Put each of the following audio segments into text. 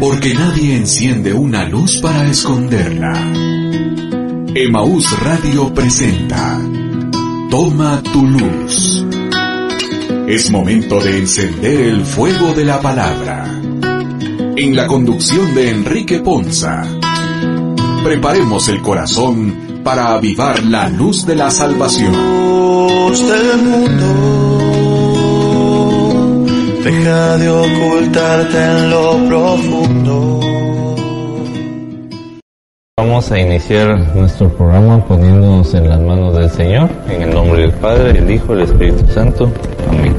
Porque nadie enciende una luz para esconderla. Emaús Radio presenta Toma tu luz. Es momento de encender el fuego de la palabra. En la conducción de Enrique Ponza. Preparemos el corazón para avivar la luz de la salvación. Deja de ocultarte en lo profundo. Vamos a iniciar nuestro programa poniéndonos en las manos del Señor, en el nombre del Padre, del Hijo y del Espíritu Santo. Amén.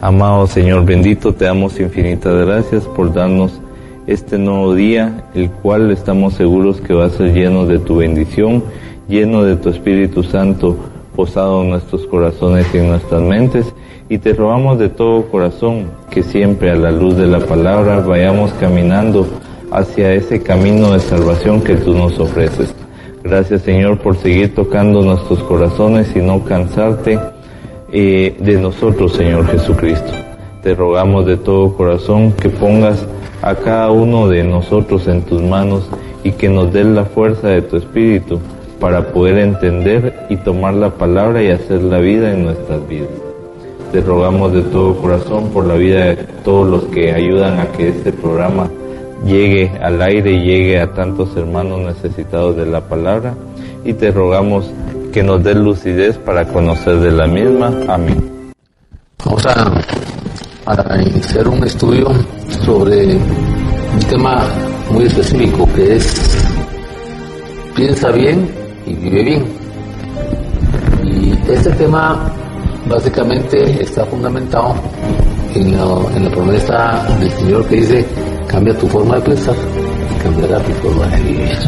Amado Señor bendito, te damos infinitas gracias por darnos este nuevo día, el cual estamos seguros que va a ser lleno de tu bendición, lleno de tu Espíritu Santo posado en nuestros corazones y en nuestras mentes. Y te rogamos de todo corazón que siempre a la luz de la palabra vayamos caminando hacia ese camino de salvación que tú nos ofreces. Gracias Señor por seguir tocando nuestros corazones y no cansarte eh, de nosotros Señor Jesucristo. Te rogamos de todo corazón que pongas a cada uno de nosotros en tus manos y que nos des la fuerza de tu Espíritu para poder entender y tomar la palabra y hacer la vida en nuestras vidas. Te rogamos de todo corazón por la vida de todos los que ayudan a que este programa llegue al aire y llegue a tantos hermanos necesitados de la palabra y te rogamos que nos des lucidez para conocer de la misma. Amén. Vamos a, a iniciar un estudio sobre un tema muy específico que es piensa bien y vive bien. Y este tema básicamente está fundamentado en la, promesa del Señor que dice, cambia tu forma de pensar y cambiará tu forma de vivir.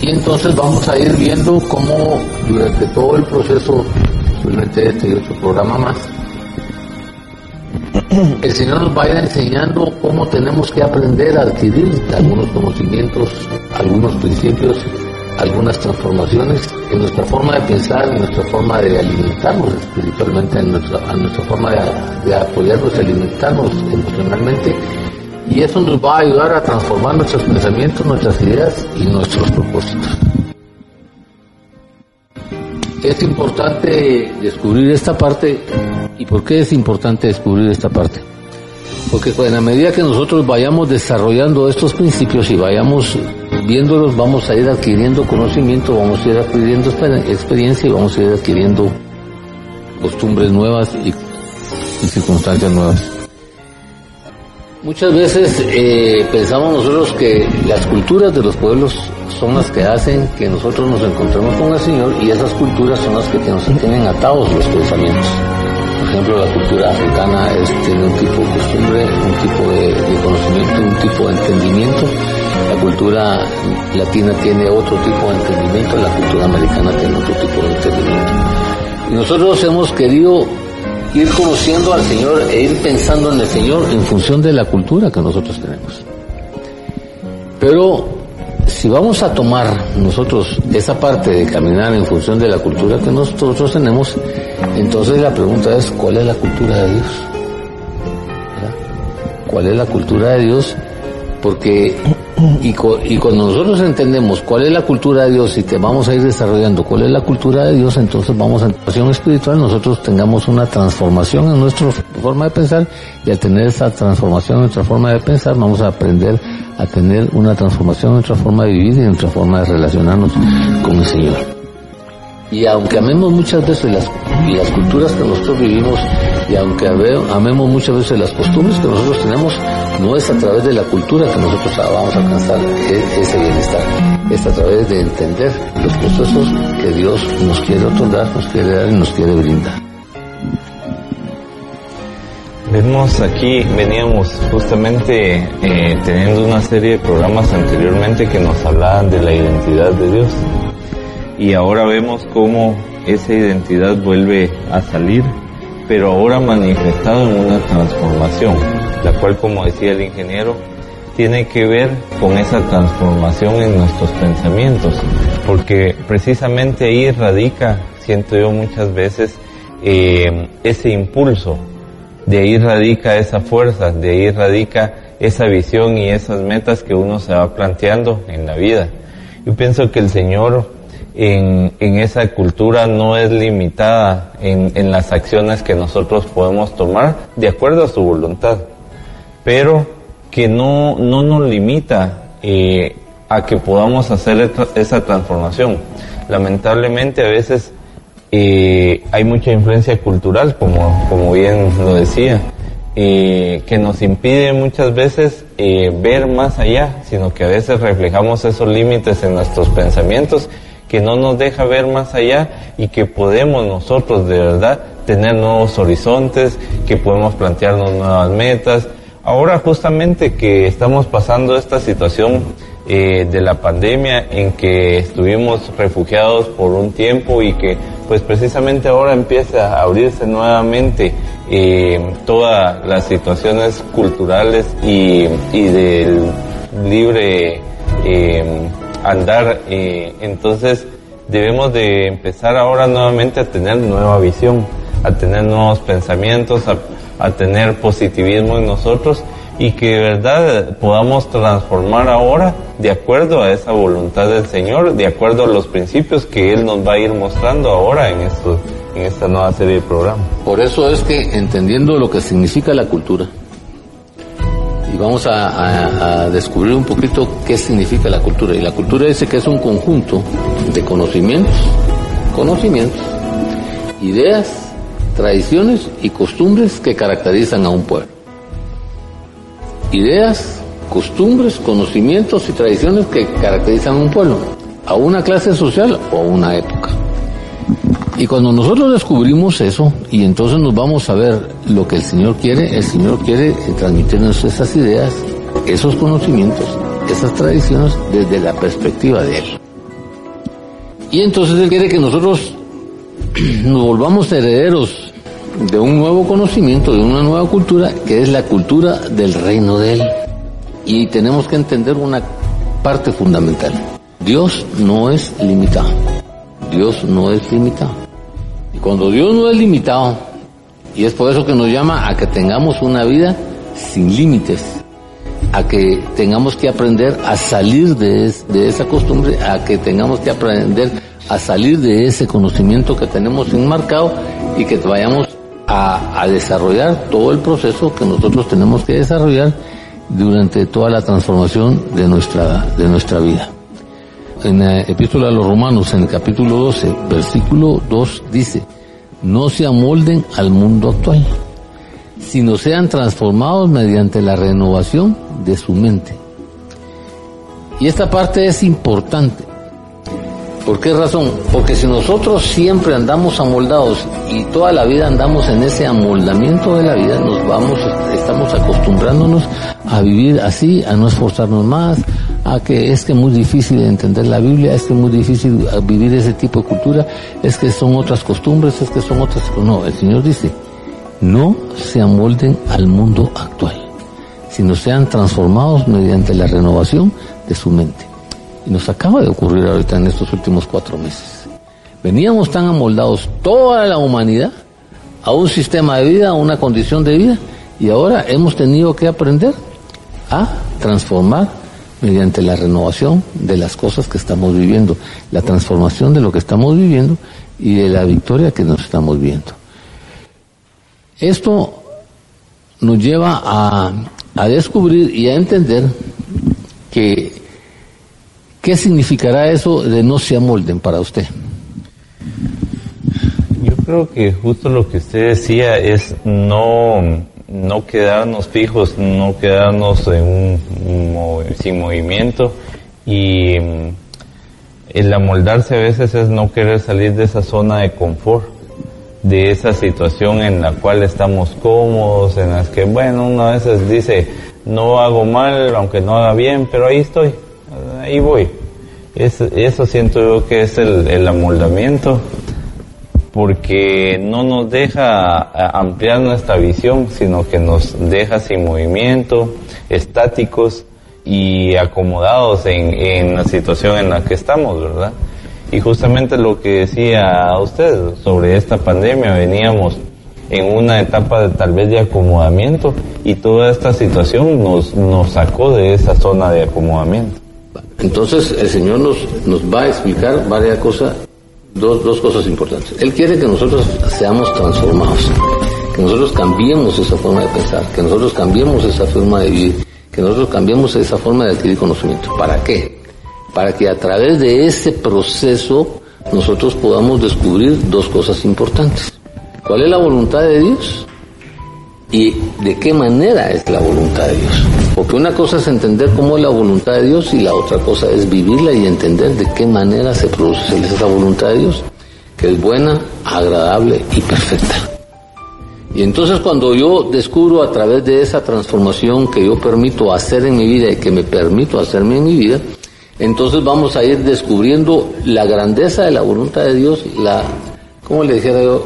Y entonces vamos a ir viendo cómo durante todo el proceso, posiblemente este y otro programa más, el Señor nos vaya enseñando cómo tenemos que aprender a adquirir algunos conocimientos, algunos principios, algunas transformaciones en nuestra forma de pensar, en nuestra forma de alimentarnos espiritualmente, en nuestra, en nuestra forma de, de apoyarnos alimentarnos emocionalmente. Y eso nos va a ayudar a transformar nuestros pensamientos, nuestras ideas y nuestros propósitos. Es importante descubrir esta parte. ¿Y por qué es importante descubrir esta parte? Porque en la medida que nosotros vayamos desarrollando estos principios y vayamos viéndolos, vamos a ir adquiriendo conocimiento, vamos a ir adquiriendo experiencia y vamos a ir adquiriendo costumbres nuevas y, circunstancias nuevas. Muchas veces eh, pensamos nosotros que las culturas de los pueblos son las que hacen que nosotros nos encontremos con el Señor y esas culturas son las que nos tienen atados los pensamientos. Ejemplo, la cultura africana tiene un tipo de costumbre, un tipo de, de conocimiento, un tipo de entendimiento. La cultura latina tiene otro tipo de entendimiento, la cultura americana tiene otro tipo de entendimiento. Y nosotros hemos querido ir conociendo al Señor e ir pensando en el Señor en función de la cultura que nosotros tenemos. Pero si vamos a tomar nosotros esa parte de caminar en función de la cultura que nosotros tenemos, entonces la pregunta es, ¿cuál es la cultura de Dios? ¿Cuál es la cultura de Dios? Porque y, co- y cuando nosotros entendemos cuál es la cultura de Dios y que vamos a ir desarrollando cuál es la cultura de Dios, entonces vamos a pasión espiritual, nosotros tengamos una transformación en nuestra forma de pensar y al tener esa transformación en nuestra forma de pensar, vamos a aprender a tener una transformación en nuestra forma de vivir y en nuestra forma de relacionarnos con el Señor. Y aunque amemos muchas veces las, las culturas que nosotros vivimos y aunque ame- amemos muchas veces las costumbres que nosotros tenemos, no es a través de la cultura que nosotros vamos a alcanzar e- ese bienestar, es a través de entender los procesos que Dios nos quiere otorgar, nos quiere dar y nos quiere brindar. Vemos aquí, veníamos justamente eh, teniendo una serie de programas anteriormente que nos hablaban de la identidad de Dios. Y ahora vemos cómo esa identidad vuelve a salir, pero ahora manifestado en una transformación, la cual, como decía el ingeniero, tiene que ver con esa transformación en nuestros pensamientos, porque precisamente ahí radica, siento yo muchas veces, eh, ese impulso de ahí radica esa fuerza, de ahí radica esa visión y esas metas que uno se va planteando en la vida. Yo pienso que el Señor en, esa cultura no es limitada en, las acciones que nosotros podemos tomar de acuerdo a su voluntad, pero que no, no nos limita eh, a que podamos hacer esa transformación. Lamentablemente a veces eh, hay mucha influencia cultural, como, como bien lo decía, eh, que nos impide muchas veces ver más allá, sino que a veces reflejamos esos límites en nuestros pensamientos, que no nos deja ver más allá y que podemos nosotros de verdad tener nuevos horizontes, que podemos plantearnos nuevas metas. Ahora justamente que estamos pasando esta situación eh, de la pandemia en que estuvimos refugiados por un tiempo y que pues precisamente ahora empieza a abrirse nuevamente eh, todas las situaciones culturales y, del libre eh, andar. Eh, entonces debemos de empezar ahora nuevamente a tener nueva visión, a tener nuevos pensamientos, a, a tener positivismo en nosotros y que de verdad podamos transformar ahora de acuerdo a esa voluntad del Señor, de acuerdo a los principios que Él nos va a ir mostrando ahora en, esto, en esta nueva serie de programas. Por eso es que entendiendo lo que significa la cultura, y vamos a, a, descubrir un poquito qué significa la cultura. Y la cultura dice que es un conjunto de conocimientos, conocimientos, ideas, tradiciones y costumbres que caracterizan a un pueblo ideas, costumbres, conocimientos y tradiciones que caracterizan a un pueblo, a una clase social o a una época. Y cuando nosotros descubrimos eso y entonces nos vamos a ver lo que el Señor quiere, el Señor quiere transmitirnos esas ideas, esos conocimientos, esas tradiciones desde la perspectiva de Él. Y entonces Él quiere que nosotros nos volvamos herederos de un nuevo conocimiento, de una nueva cultura, que es la cultura del reino de Él. Y tenemos que entender una parte fundamental. Dios no es limitado. Dios no es limitado. Y cuando Dios no es limitado, y es por eso que nos llama a que tengamos una vida sin límites, a que tengamos que aprender a salir de, es, de esa costumbre, a que tengamos que aprender a salir de ese conocimiento que tenemos enmarcado y que vayamos a, a, desarrollar todo el proceso que nosotros tenemos que desarrollar durante toda la transformación de nuestra, de nuestra vida. En la epístola a los romanos, en el capítulo 12, versículo 2, dice, no se amolden al mundo actual, sino sean transformados mediante la renovación de su mente. Y esta parte es importante, ¿Por qué razón? Porque si nosotros siempre andamos amoldados y toda la vida andamos en ese amoldamiento de la vida, nos vamos, estamos acostumbrándonos a vivir así, a no esforzarnos más, a que es que es muy difícil entender la Biblia, es que es muy difícil vivir ese tipo de cultura, es que son otras costumbres, es que son otras... No, el Señor dice, no se amolden al mundo actual, sino sean transformados mediante la renovación de su mente. Y nos acaba de ocurrir ahorita en estos últimos cuatro meses. Veníamos tan amoldados toda la humanidad a un sistema de vida, a una condición de vida, y ahora hemos tenido que aprender a transformar mediante la renovación de las cosas que estamos viviendo, la transformación de lo que estamos viviendo y de la victoria que nos estamos viendo. Esto nos lleva a, a descubrir y a entender que ¿Qué significará eso de no se amolden para usted? Yo creo que justo lo que usted decía es no, no quedarnos fijos, no quedarnos en un, sin movimiento y mm, el amoldarse a veces es no querer salir de esa zona de confort, de esa situación en la cual estamos cómodos, en las que, bueno, uno a veces dice, no hago mal, aunque no haga bien, pero ahí estoy ahí voy. Es, eso siento yo que es el, amoldamiento, porque no nos deja ampliar nuestra visión, sino que nos deja sin movimiento, estáticos y acomodados en, en la situación en la que estamos, ¿verdad? Y justamente lo que decía usted sobre esta pandemia, veníamos en una etapa de tal vez de acomodamiento y toda esta situación nos, nos sacó de esa zona de acomodamiento. Entonces el Señor nos, nos va a explicar varias cosas, dos, dos cosas importantes. Él quiere que nosotros seamos transformados, que nosotros cambiemos esa forma de pensar, que nosotros cambiemos esa forma de vivir, que nosotros cambiemos esa forma de adquirir conocimiento. ¿Para qué? Para que a través de ese proceso nosotros podamos descubrir dos cosas importantes. ¿Cuál es la voluntad de Dios? ¿Y de qué manera es la voluntad de Dios? Porque una cosa es entender cómo es la voluntad de Dios y la otra cosa es vivirla y entender de qué manera se produce esa voluntad de Dios, que es buena, agradable y perfecta. Y entonces cuando yo descubro a través de esa transformación que yo permito hacer en mi vida y que me permito hacerme en mi vida, entonces vamos a ir descubriendo la grandeza de la voluntad de Dios, la, ¿cómo le dijera yo?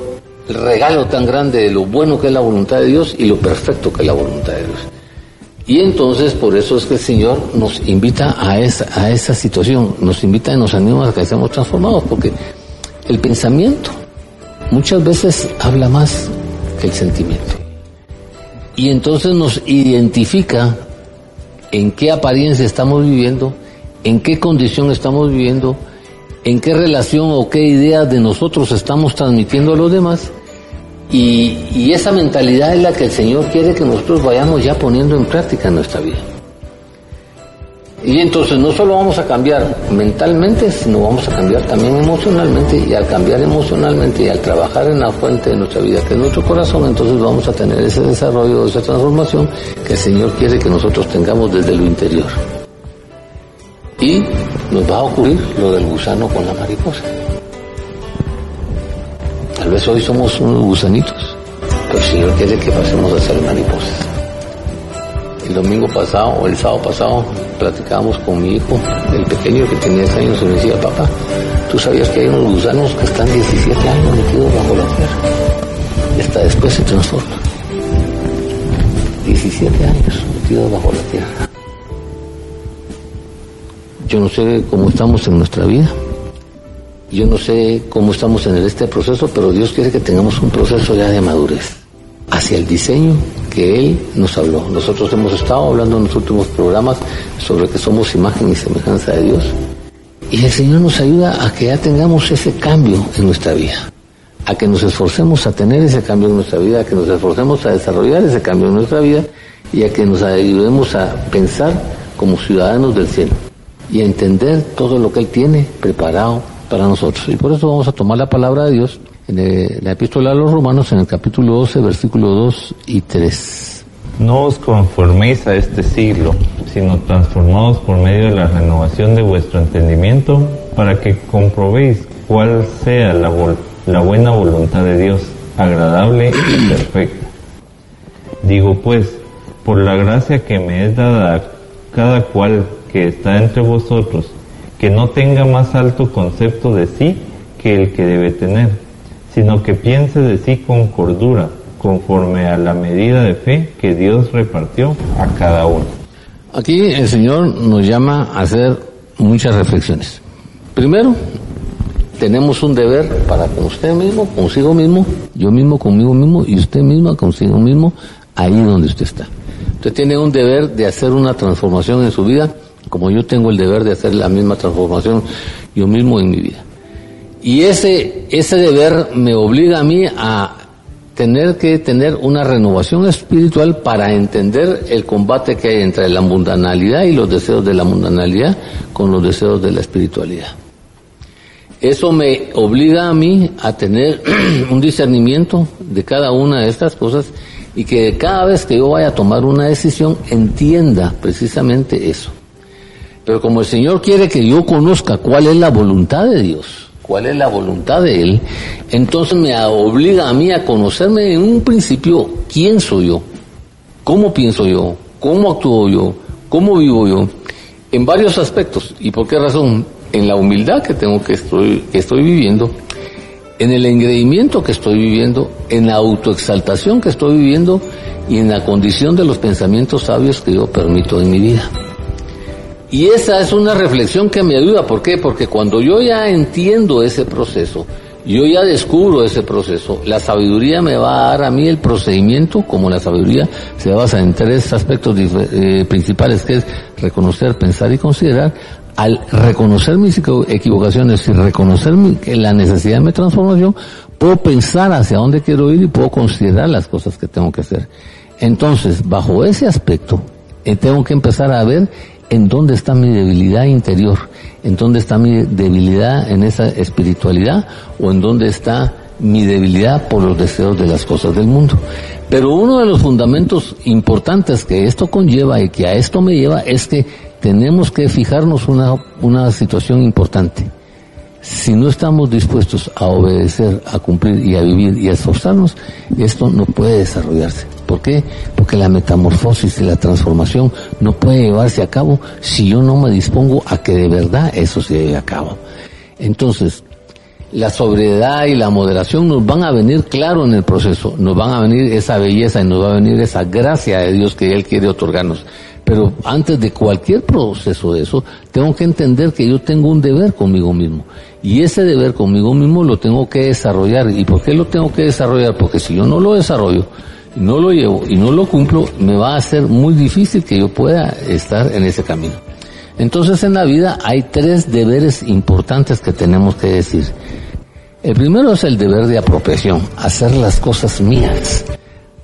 El regalo tan grande de lo bueno que es la voluntad de Dios y lo perfecto que es la voluntad de Dios. Y entonces por eso es que el Señor nos invita a esa, a esa situación, nos invita y nos anima a que seamos transformados, porque el pensamiento muchas veces habla más que el sentimiento. Y entonces nos identifica en qué apariencia estamos viviendo, en qué condición estamos viviendo, en qué relación o qué ideas de nosotros estamos transmitiendo a los demás. Y, esa mentalidad es la que el Señor quiere que nosotros vayamos ya poniendo en práctica en nuestra vida. Y entonces no solo vamos a cambiar mentalmente, sino vamos a cambiar también emocionalmente. Y al cambiar emocionalmente y al trabajar en la fuente de nuestra vida, que es nuestro corazón, entonces vamos a tener ese desarrollo, esa transformación que el Señor quiere que nosotros tengamos desde lo interior. Y nos va a ocurrir lo del gusano con la mariposa. Tal vez hoy somos unos gusanitos, pero el Señor quiere que pasemos a ser mariposas. El domingo pasado o el sábado pasado platicábamos con mi hijo, el pequeño que tenía 10 años, y me decía, papá, ¿tú sabías que hay unos gusanos que están 17 años metidos bajo la tierra? Y hasta después se transforman. 17 años metidos bajo la tierra. Yo no sé cómo estamos en nuestra vida. Yo no sé cómo estamos en este proceso, pero Dios quiere que tengamos un proceso ya de madurez hacia el diseño que Él nos habló. Nosotros hemos estado hablando en los últimos programas sobre que somos imagen y semejanza de Dios. Y el Señor nos ayuda a que ya tengamos ese cambio en nuestra vida, a que nos esforcemos a tener ese cambio en nuestra vida, a que nos esforcemos a desarrollar ese cambio en nuestra vida y a que nos ayudemos a pensar como ciudadanos del cielo y a entender todo lo que Él tiene preparado para nosotros. Y por eso vamos a tomar la palabra de Dios en la epístola a los romanos en el capítulo 12, versículo 2 y 3. No os conforméis a este siglo, sino transformados por medio de la renovación de vuestro entendimiento, para que comprobéis cuál sea la, buena voluntad de Dios, agradable y perfecta. Digo pues, por la gracia que me es dada cada cual que está entre vosotros, que no tenga más alto concepto de sí que el que debe tener, sino que piense de sí con cordura, conforme a la medida de fe que Dios repartió a cada uno. Aquí el Señor nos llama a hacer muchas reflexiones. Primero, tenemos un deber para con usted mismo, consigo mismo, yo mismo conmigo mismo y usted mismo consigo mismo, ahí donde usted está. Usted tiene un deber de hacer una transformación en su vida como yo tengo el deber de hacer la misma transformación yo mismo en mi vida. Y ese, ese deber me obliga a mí a tener que tener una renovación espiritual para entender el combate que hay entre la mundanalidad y los deseos de la mundanalidad con los deseos de la espiritualidad. Eso me obliga a mí a tener un discernimiento de cada una de estas cosas y que cada vez que yo vaya a tomar una decisión entienda precisamente eso. Pero como el Señor quiere que yo conozca cuál es la voluntad de Dios, cuál es la voluntad de Él, entonces me obliga a mí a conocerme en un principio quién soy yo, cómo pienso yo, cómo actúo yo, cómo vivo yo, en varios aspectos. ¿Y por qué razón? En la humildad que tengo que estoy, que estoy viviendo, en el engreimiento que estoy viviendo, en la autoexaltación que estoy viviendo y en la condición de los pensamientos sabios que yo permito en mi vida. Y esa es una reflexión que me ayuda. ¿Por qué? Porque cuando yo ya entiendo ese proceso, Yo ya descubro ese proceso. La sabiduría me va a dar a mí el procedimiento, como la sabiduría se basa en tres aspectos eh, principales, que es reconocer, pensar y considerar. Al reconocer mis equivocaciones y reconocer la necesidad de mi transformación, puedo pensar hacia dónde quiero ir y puedo considerar las cosas que tengo que hacer. Entonces, bajo ese aspecto, eh, tengo que empezar a ver en dónde está mi debilidad interior, en dónde está mi debilidad en esa espiritualidad o en dónde está mi debilidad por los deseos de las cosas del mundo. Pero uno de los fundamentos importantes que esto conlleva y que a esto me lleva es que tenemos que fijarnos una, una situación importante. Si no estamos dispuestos a obedecer, a cumplir y a vivir y a esforzarnos, esto no puede desarrollarse. ¿Por qué? Porque la metamorfosis y la transformación no puede llevarse a cabo si yo no me dispongo a que de verdad eso se lleve a cabo. Entonces, la sobriedad y la moderación nos van a venir claro en el proceso, nos van a venir esa belleza y nos va a venir esa gracia de Dios que Él quiere otorgarnos. Pero antes de cualquier proceso de eso, tengo que entender que yo tengo un deber conmigo mismo. Y ese deber conmigo mismo lo tengo que desarrollar. ¿Y por qué lo tengo que desarrollar? Porque si yo no lo desarrollo, no lo llevo y no lo cumplo, me va a ser muy difícil que yo pueda estar en ese camino. Entonces en la vida hay tres deberes importantes que tenemos que decir. El primero es el deber de apropiación, hacer las cosas mías,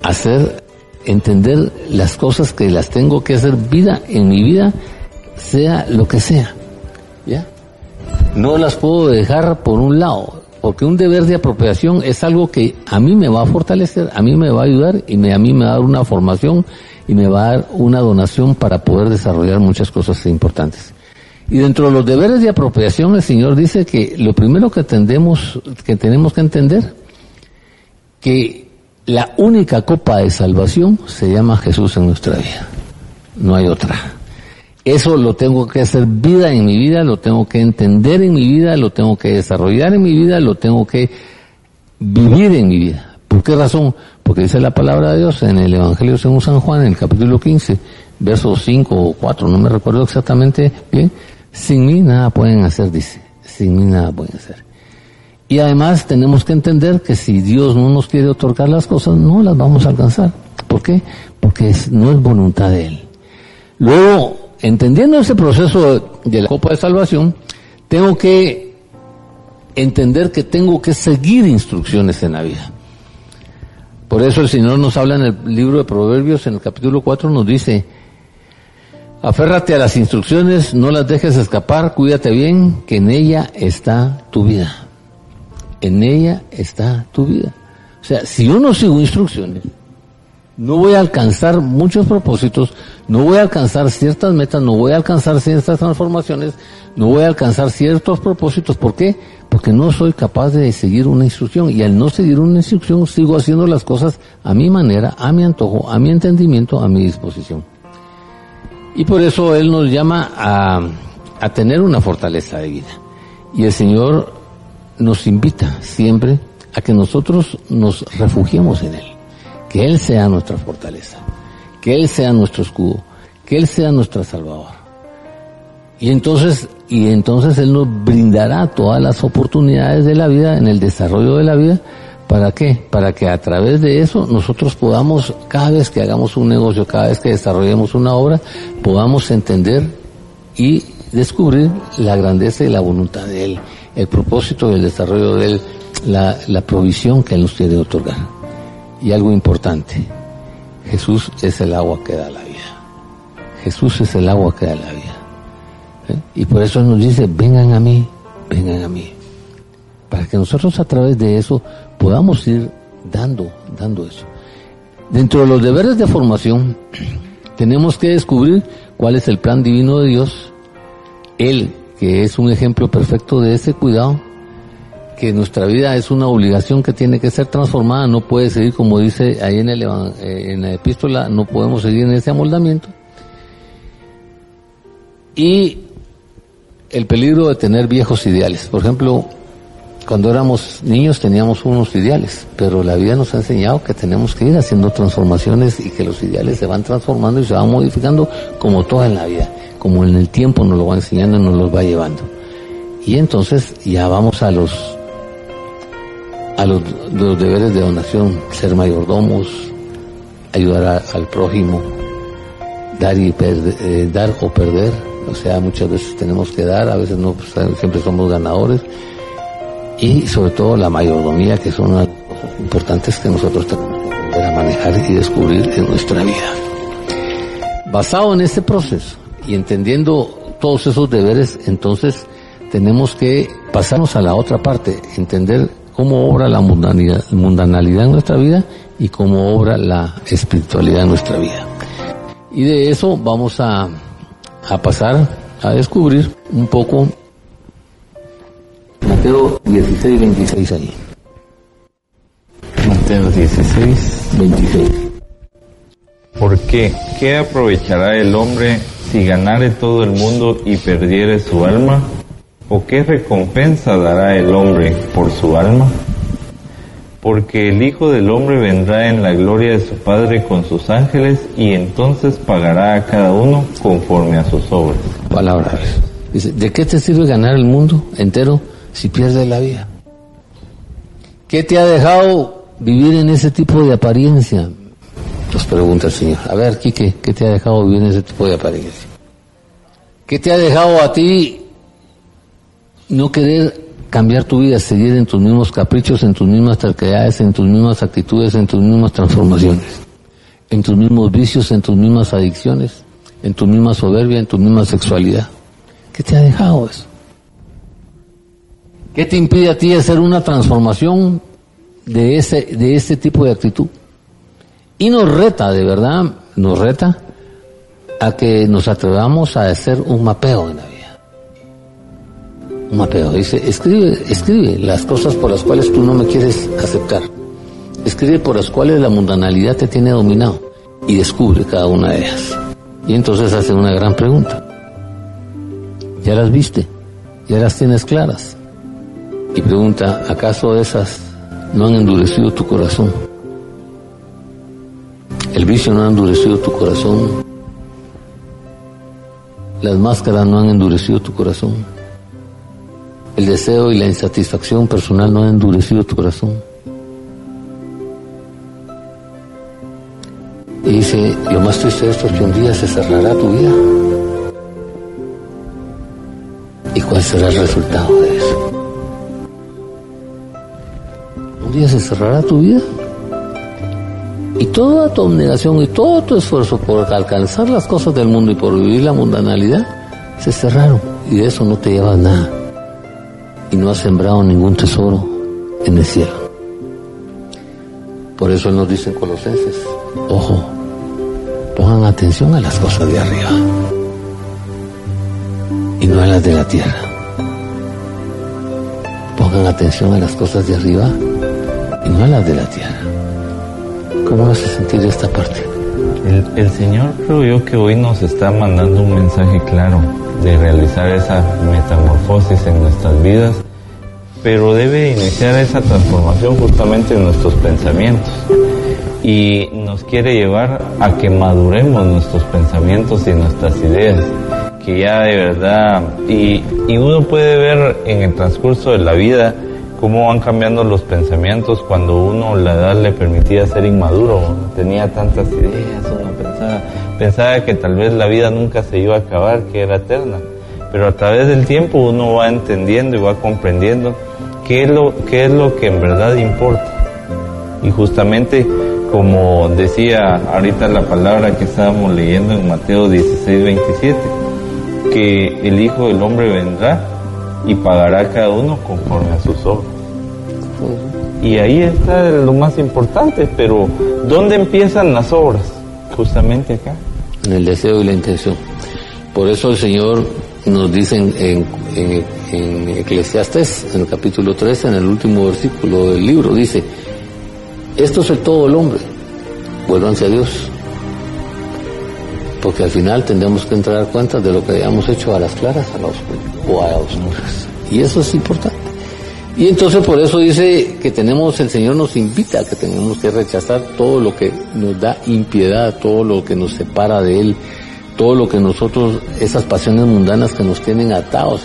hacer, entender las cosas que las tengo que hacer vida en mi vida, sea lo que sea. ¿Ya? No las puedo dejar por un lado porque un deber de apropiación es algo que a mí me va a fortalecer, a mí me va a ayudar y a mí me va a dar una formación y me va a dar una donación para poder desarrollar muchas cosas importantes. Y dentro de los deberes de apropiación, el Señor dice que lo primero que, tendemos, que tenemos que entender, que la única copa de salvación se llama Jesús en nuestra vida. No hay otra. Eso lo tengo que hacer vida en mi vida, lo tengo que entender en mi vida, lo tengo que desarrollar en mi vida, lo tengo que vivir en mi vida. ¿Por qué razón? Porque dice la palabra de Dios en el Evangelio según San Juan, en el capítulo 15, versos 5 o 4, no me recuerdo exactamente bien, sin mí nada pueden hacer, dice, sin mí nada pueden hacer. Y además tenemos que entender que si Dios no nos quiere otorgar las cosas, no las vamos a alcanzar. ¿Por qué? Porque no es voluntad de Él. Luego, entendiendo ese proceso de la Copa de Salvación, tengo que entender que tengo que seguir instrucciones en la vida. Por eso el Señor nos habla en el libro de Proverbios, en el capítulo 4, nos dice, aférrate a las instrucciones, no las dejes escapar, cuídate bien, que en ella está tu vida. En ella está tu vida. O sea, si yo no sigo instrucciones, no voy a alcanzar muchos propósitos, no voy a alcanzar ciertas metas, no voy a alcanzar ciertas transformaciones, no voy a alcanzar ciertos propósitos. ¿Por qué? Porque no soy capaz de seguir una instrucción y al no seguir una instrucción sigo haciendo las cosas a mi manera, a mi antojo, a mi entendimiento, a mi disposición. Y por eso Él nos llama a, a tener una fortaleza de vida. Y el Señor nos invita siempre a que nosotros nos refugiemos en Él que Él sea nuestra fortaleza, que Él sea nuestro escudo, que Él sea nuestro salvador. Y entonces, y entonces Él nos brindará todas las oportunidades de la vida, en el desarrollo de la vida, ¿para qué? Para que a través de eso nosotros podamos, cada vez que hagamos un negocio, cada vez que desarrollemos una obra, podamos entender y descubrir la grandeza y la voluntad de Él, el propósito del desarrollo de Él, la, la provisión que Él nos quiere otorgar. Y algo importante, Jesús es el agua que da la vida. Jesús es el agua que da la vida. ¿Eh? Y por eso nos dice, vengan a mí, vengan a mí. Para que nosotros a través de eso podamos ir dando, dando eso. Dentro de los deberes de formación, tenemos que descubrir cuál es el plan divino de Dios. Él, que es un ejemplo perfecto de ese cuidado, que nuestra vida es una obligación que tiene que ser transformada, no puede seguir como dice ahí en, el, eh, en la epístola, no podemos seguir en ese amoldamiento. Y el peligro de tener viejos ideales. Por ejemplo, cuando éramos niños teníamos unos ideales, pero la vida nos ha enseñado que tenemos que ir haciendo transformaciones y que los ideales se van transformando y se van modificando como toda en la vida, como en el tiempo nos lo va enseñando y nos los va llevando. Y entonces ya vamos a los los, deberes de donación, ser mayordomos, ayudar al prójimo, dar y eh, dar o perder, o sea, muchas veces tenemos que dar, a veces no, pues, siempre somos ganadores, y sobre todo la mayordomía, que son las importantes que nosotros tenemos que aprender manejar y descubrir en nuestra vida. Basado en este proceso y entendiendo todos esos deberes, entonces tenemos que pasarnos a la otra parte, entender cómo obra la mundanalidad, mundanalidad en nuestra vida y cómo obra la espiritualidad en nuestra vida. Y de eso vamos a, a pasar a descubrir un poco Mateo 16, 26 ahí. Mateo 16, 26. ¿Por qué? ¿Qué aprovechará el hombre si ganare todo el mundo y perdiere su alma? ¿O qué recompensa dará el hombre por su alma? Porque el Hijo del Hombre vendrá en la gloria de su Padre con sus ángeles y entonces pagará a cada uno conforme a sus obras. Palabras. Dice, ¿de qué te sirve ganar el mundo entero si pierdes la vida? ¿Qué te ha dejado vivir en ese tipo de apariencia? Nos pregunta el Señor. A ver, Quique, ¿qué te ha dejado vivir en ese tipo de apariencia? ¿Qué te ha dejado a ti no querer cambiar tu vida, seguir en tus mismos caprichos, en tus mismas terquedades, en tus mismas actitudes, en tus mismas transformaciones, en tus mismos vicios, en tus mismas adicciones, en tu misma soberbia, en tu misma sexualidad. ¿Qué te ha dejado eso? ¿Qué te impide a ti hacer una transformación de ese, de este tipo de actitud? Y nos reta, de verdad, nos reta a que nos atrevamos a hacer un mapeo en la vida un mapeo. Dice, escribe, escribe las cosas por las cuales tú no me quieres aceptar. Escribe por las cuales la mundanalidad te tiene dominado y descubre cada una de ellas. Y entonces hace una gran pregunta. ¿Ya las viste? ¿Ya las tienes claras? Y pregunta, ¿acaso esas no han endurecido tu corazón? El vicio no ha endurecido tu corazón. Las máscaras no han endurecido tu corazón. El deseo y la insatisfacción personal no han endurecido tu corazón. Y dice, lo más triste de esto es que un día se cerrará tu vida. ¿Y cuál será el resultado de eso? Un día se cerrará tu vida. Y toda tu abnegación y todo tu esfuerzo por alcanzar las cosas del mundo y por vivir la mundanalidad se cerraron. Y de eso no te llevas nada y no ha sembrado ningún tesoro en el cielo. Por eso Él nos dice en Colosenses, ojo, pongan atención a las cosas de arriba y no a las de la tierra. Pongan atención a las cosas de arriba y no a las de la tierra. ¿Cómo vas a sentir esta parte? El, el Señor creo yo que hoy nos está mandando un mensaje claro de realizar esa metamorfosis en nuestras vidas, pero debe iniciar esa transformación justamente en nuestros pensamientos. Y nos quiere llevar a que maduremos nuestros pensamientos y nuestras ideas, que ya de verdad, y, y uno puede ver en el transcurso de la vida cómo van cambiando los pensamientos cuando uno la edad le permitía ser inmaduro, tenía tantas ideas, uno pensaba, pensaba que tal vez la vida nunca se iba a acabar, que era eterna. Pero a través del tiempo uno va entendiendo y va comprendiendo qué es lo, qué es lo que en verdad importa. Y justamente como decía ahorita la palabra que estábamos leyendo en Mateo 16, 27, que el Hijo del Hombre vendrá y pagará cada uno conforme a sus obras. Y ahí está lo más importante, pero ¿dónde empiezan las obras? Justamente acá. En el deseo y la intención. Por eso el Señor nos dice en, en, en Eclesiastes, en el capítulo 13, en el último versículo del libro, dice, esto es el todo el hombre, vuélvanse a Dios. Porque al final tendremos que entrar a cuenta de lo que hayamos hecho a las claras a la a oscuras. Y eso es importante. Y entonces por eso dice que tenemos, el Señor nos invita a que tenemos que rechazar todo lo que nos da impiedad, todo lo que nos separa de Él, todo lo que nosotros, esas pasiones mundanas que nos tienen atados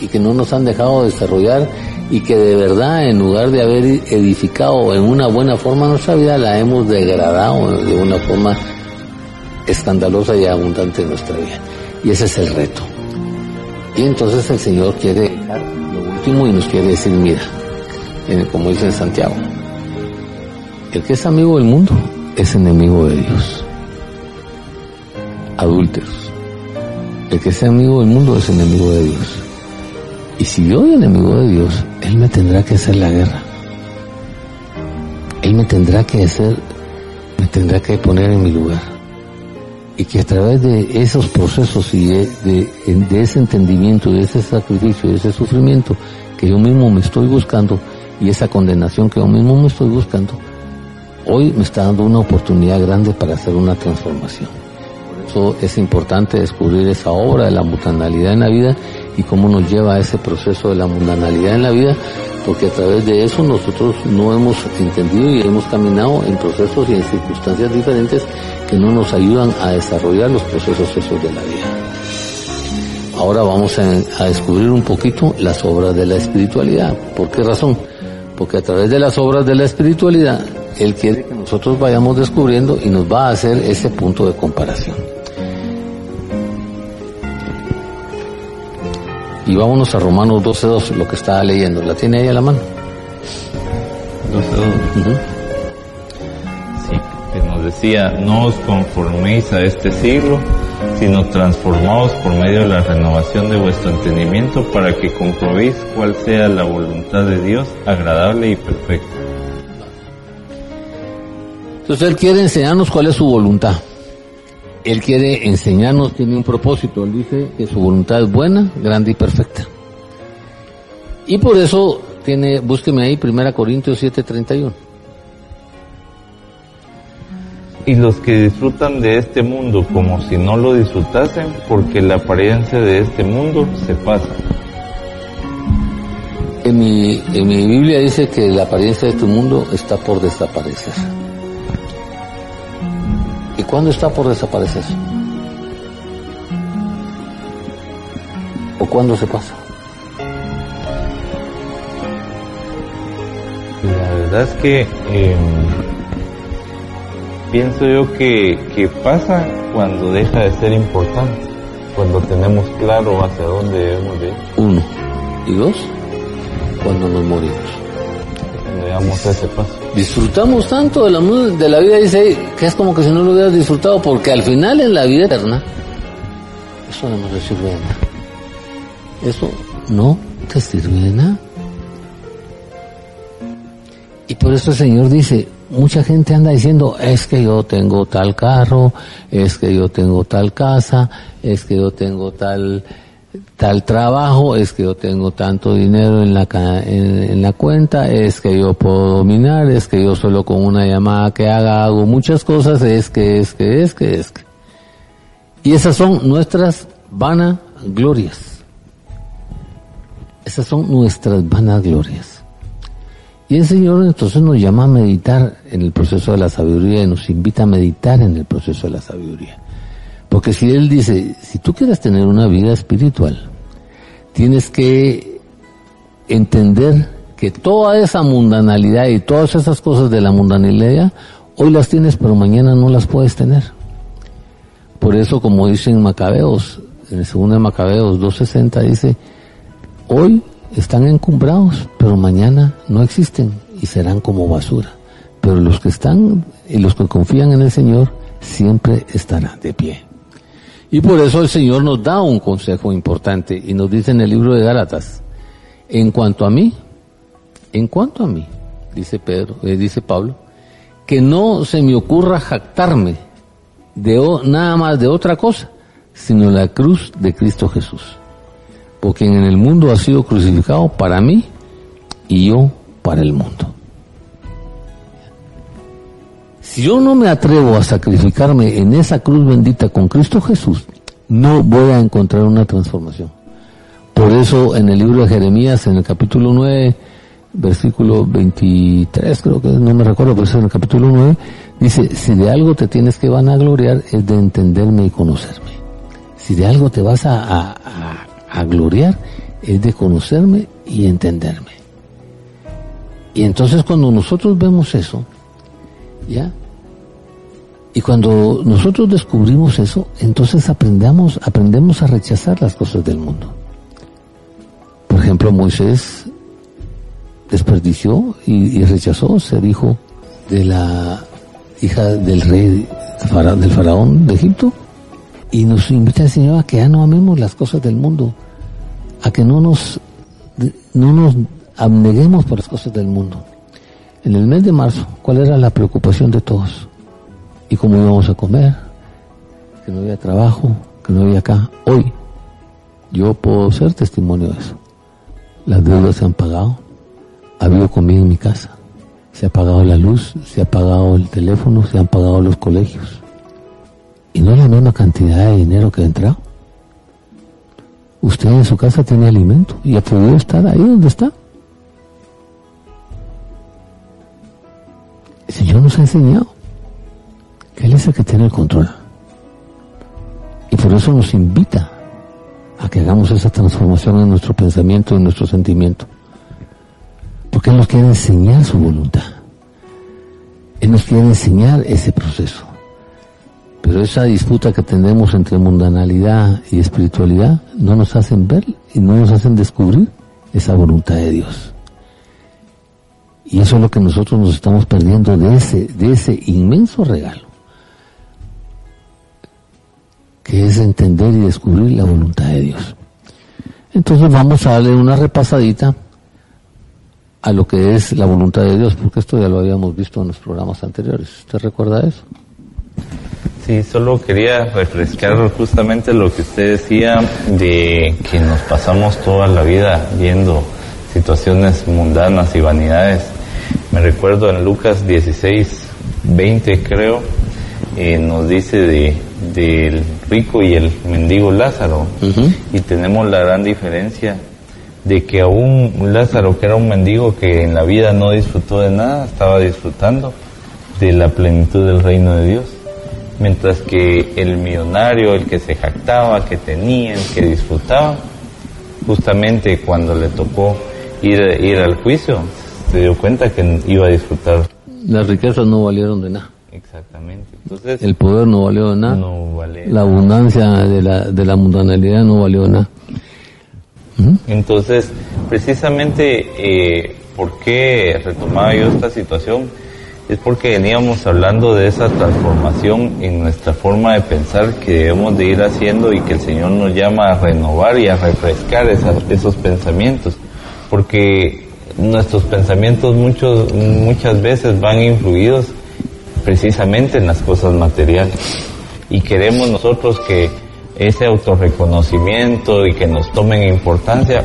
y que no nos han dejado desarrollar y que de verdad en lugar de haber edificado en una buena forma nuestra vida, la hemos degradado de una forma escandalosa y abundante en nuestra vida. Y ese es el reto. Y entonces el Señor quiere lo último y nos quiere decir, mira, como dice Santiago, el que es amigo del mundo es enemigo de Dios. Adúlteros. El que sea amigo del mundo es enemigo de Dios. Y si yo soy enemigo de Dios, Él me tendrá que hacer la guerra. Él me tendrá que hacer, me tendrá que poner en mi lugar. Y que a través de esos procesos y de, de, ese entendimiento, de ese sacrificio, de ese sufrimiento que yo mismo me estoy buscando y esa condenación que yo mismo me estoy buscando, hoy me está dando una oportunidad grande para hacer una transformación. Por eso es importante descubrir esa obra de la mutanalidad en la vida y cómo nos lleva a ese proceso de la mundanalidad en la vida, porque a través de eso nosotros no hemos entendido y hemos caminado en procesos y en circunstancias diferentes que no nos ayudan a desarrollar los procesos esos de la vida. Ahora vamos a, descubrir un poquito las obras de la espiritualidad. ¿Por qué razón? Porque a través de las obras de la espiritualidad, Él quiere que nosotros vayamos descubriendo y nos va a hacer ese punto de comparación. Y vámonos a Romanos 12.2, lo que estaba leyendo. ¿La tiene ahí a la mano? 12.2. Sí, que nos decía, no os conforméis a este siglo, sino transformaos por medio de la renovación de vuestro entendimiento para que comprobéis cuál sea la voluntad de Dios, agradable y perfecta. Entonces Él quiere enseñarnos cuál es su voluntad. Él quiere enseñarnos, tiene un propósito. Él dice que su voluntad es buena, grande y perfecta. Y por eso tiene, búsqueme ahí, 1 Corintios 7:31. Y los que disfrutan de este mundo como si no lo disfrutasen, porque la apariencia de este mundo se pasa. En mi, en mi Biblia dice que la apariencia de este mundo está por desaparecer. ¿Y cuándo está por desaparecer? ¿O cuándo se pasa? La verdad es que em, pienso yo que, que pasa cuando deja de ser importante, cuando tenemos claro hacia dónde debemos ir. Uno. Y dos, cuando nos morimos. Cuando damos ese paso disfrutamos tanto de la, de la vida, dice que es como que si no lo hubieras disfrutado, porque al final en la vida eterna, eso no nos sirve de nada. Eso no te sirve de nada. Y por eso el Señor dice, mucha gente anda diciendo, es que yo tengo tal carro, es que yo tengo tal casa, es que yo tengo tal tal trabajo, es que yo tengo tanto dinero en la, en, la cuenta, es que yo puedo dominar, es que yo solo con una llamada que haga hago muchas cosas, es que, es que, es que, es que. Y esas son nuestras vanaglorias. Esas son nuestras vanaglorias. Y el Señor entonces nos llama a meditar en el proceso de la sabiduría y nos invita a meditar en el proceso de la sabiduría. Porque si Él dice, si tú quieres tener una vida espiritual, tienes que entender que toda esa mundanalidad y todas esas cosas de la mundanalidad, hoy las tienes, pero mañana no las puedes tener. Por eso, como dicen Macabeos, en el segundo de Macabeos 2.60 dice, hoy están encumbrados, pero mañana no existen y serán como basura. Pero los que están y los que confían en el Señor siempre estarán de pie. Y por eso el Señor nos da un consejo importante y nos dice en el libro de Gálatas, en cuanto a mí, en cuanto a mí, dice Pedro, eh, dice Pablo, que no se me ocurra jactarme de nada más de otra cosa, sino la cruz de Cristo Jesús. Porque en el mundo ha sido crucificado para mí y yo para el mundo. Si yo no me atrevo a sacrificarme en esa cruz bendita con Cristo Jesús, no voy a encontrar una transformación. Por eso en el libro de Jeremías, en el capítulo 9, versículo 23, creo que no me recuerdo, pero es en el capítulo 9, dice, si de algo te tienes que vanagloriar es de entenderme y conocerme. Si de algo te vas a, a gloriar es de conocerme y entenderme. Y entonces cuando nosotros vemos eso, ¿ya? Y cuando nosotros descubrimos eso, entonces aprendamos, aprendemos a rechazar las cosas del mundo. Por ejemplo, Moisés desperdició y, rechazó ser hijo de la hija del rey del faraón de Egipto. Y nos invita el Señor a que ya no amemos las cosas del mundo, a que no nos, no nos abneguemos por las cosas del mundo. En el mes de marzo, ¿cuál era la preocupación de todos? ¿Y cómo íbamos a comer? Que no había trabajo, que no había acá. Hoy, yo puedo ser testimonio de eso. Las deudas se han pagado, ha habido comida en mi casa, se ha pagado la luz, se ha pagado el teléfono, se han pagado los colegios. Y no es la misma cantidad de dinero que ha entrado. Usted en su casa tiene alimento y ha podido estar ahí donde está. El Señor nos ha enseñado Él es el que tiene el control. Y por eso nos invita a que hagamos esa transformación en nuestro pensamiento en nuestro sentimiento. Porque Él nos quiere enseñar su voluntad. Él nos quiere enseñar ese proceso. Pero esa disputa que tenemos entre mundanalidad y espiritualidad no nos hacen ver y no nos hacen descubrir esa voluntad de Dios. Y eso es lo que nosotros nos estamos perdiendo de ese, de ese inmenso regalo, que es entender y descubrir la voluntad de Dios. Entonces vamos a darle una repasadita a lo que es la voluntad de Dios, porque esto ya lo habíamos visto en los programas anteriores. ¿Usted recuerda eso? Sí, solo quería refrescar justamente lo que usted decía de que nos pasamos toda la vida viendo situaciones mundanas y vanidades. Me recuerdo en Lucas 16, 20 creo, eh, nos dice de, del rico y el mendigo Lázaro. Y tenemos la gran diferencia de que aún Lázaro, que era un mendigo que en la vida no disfrutó de nada, estaba disfrutando de la plenitud del reino de Dios. Mientras que el millonario, el que se jactaba, que tenía, el que disfrutaba, justamente cuando le tocó ir, ir al juicio, se dio cuenta que iba a disfrutar. Las riquezas no valieron de nada. Exactamente. Entonces, el poder no valió nada. No la abundancia de la, de la mundanalidad no valió nada. Entonces, precisamente, eh, ¿por qué retomaba yo esta situación? Es porque veníamos hablando de esa transformación en nuestra forma de pensar que debemos de ir haciendo y que el Señor nos llama a renovar y a refrescar esos pensamientos. Porque nuestros pensamientos muchos, muchas veces van influidos precisamente en las cosas materiales. Y queremos nosotros que ese autorreconocimiento y que nos tomen importancia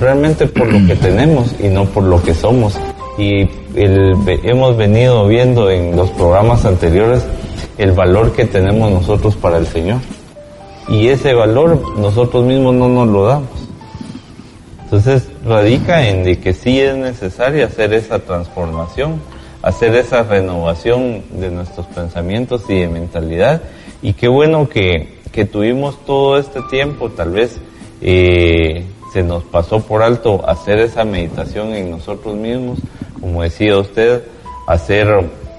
realmente por lo que tenemos y no por lo que somos. Y hemos venido viendo en los programas anteriores el valor que tenemos nosotros para el Señor. Y ese valor nosotros mismos no nos lo damos. Entonces radica en de que sí es necesario hacer esa transformación, hacer esa renovación de nuestros pensamientos y de mentalidad. Y qué bueno que que tuvimos todo este tiempo, tal vez eh, se nos pasó por alto hacer esa meditación en nosotros mismos, como decía usted, hacer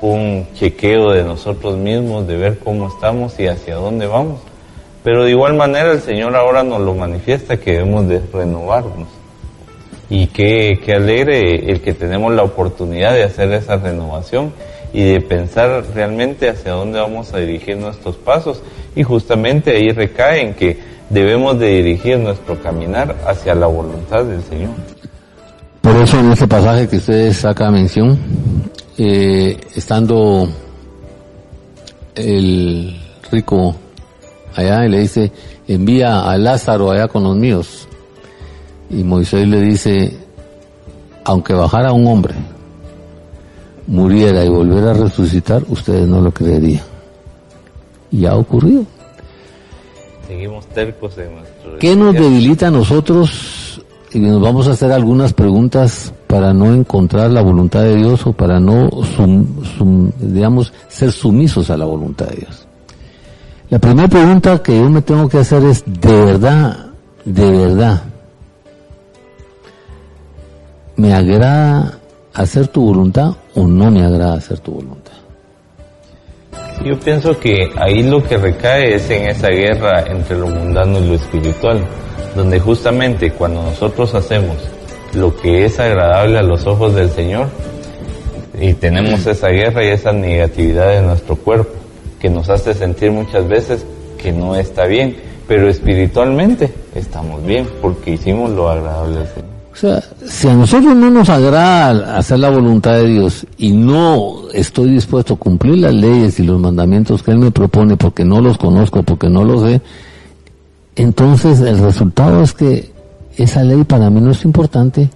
un chequeo de nosotros mismos, de ver cómo estamos y hacia dónde vamos. Pero de igual manera el Señor ahora nos lo manifiesta que debemos de renovarnos. Y qué, qué alegre el que tenemos la oportunidad de hacer esa renovación y de pensar realmente hacia dónde vamos a dirigir nuestros pasos y justamente ahí recae en que debemos de dirigir nuestro caminar hacia la voluntad del Señor. Por eso en ese pasaje que ustedes saca mención, eh, estando el rico allá y le dice, envía a Lázaro allá con los míos. Y Moisés le dice, aunque bajara un hombre, muriera y volviera a resucitar, ustedes no lo creerían. Y ha ocurrido. Seguimos tercos en nuestro... ¿Qué nos debilita a nosotros? Y nos vamos a hacer algunas preguntas para no encontrar la voluntad de Dios o para no, digamos, ser sumisos a la voluntad de Dios. La primera pregunta que yo me tengo que hacer es, ¿de verdad, de verdad, me agrada hacer tu voluntad o no me agrada hacer tu voluntad. Yo pienso que ahí lo que recae es en esa guerra entre lo mundano y lo espiritual, donde justamente cuando nosotros hacemos lo que es agradable a los ojos del Señor y tenemos esa guerra y esa negatividad en nuestro cuerpo que nos hace sentir muchas veces que no está bien, pero espiritualmente estamos bien porque hicimos lo agradable al Señor. O sea, si a nosotros no nos agrada hacer la voluntad de Dios y no estoy dispuesto a cumplir las leyes y los mandamientos que Él me propone porque no los conozco, porque no los sé, entonces el resultado es que esa ley para mí no es importante,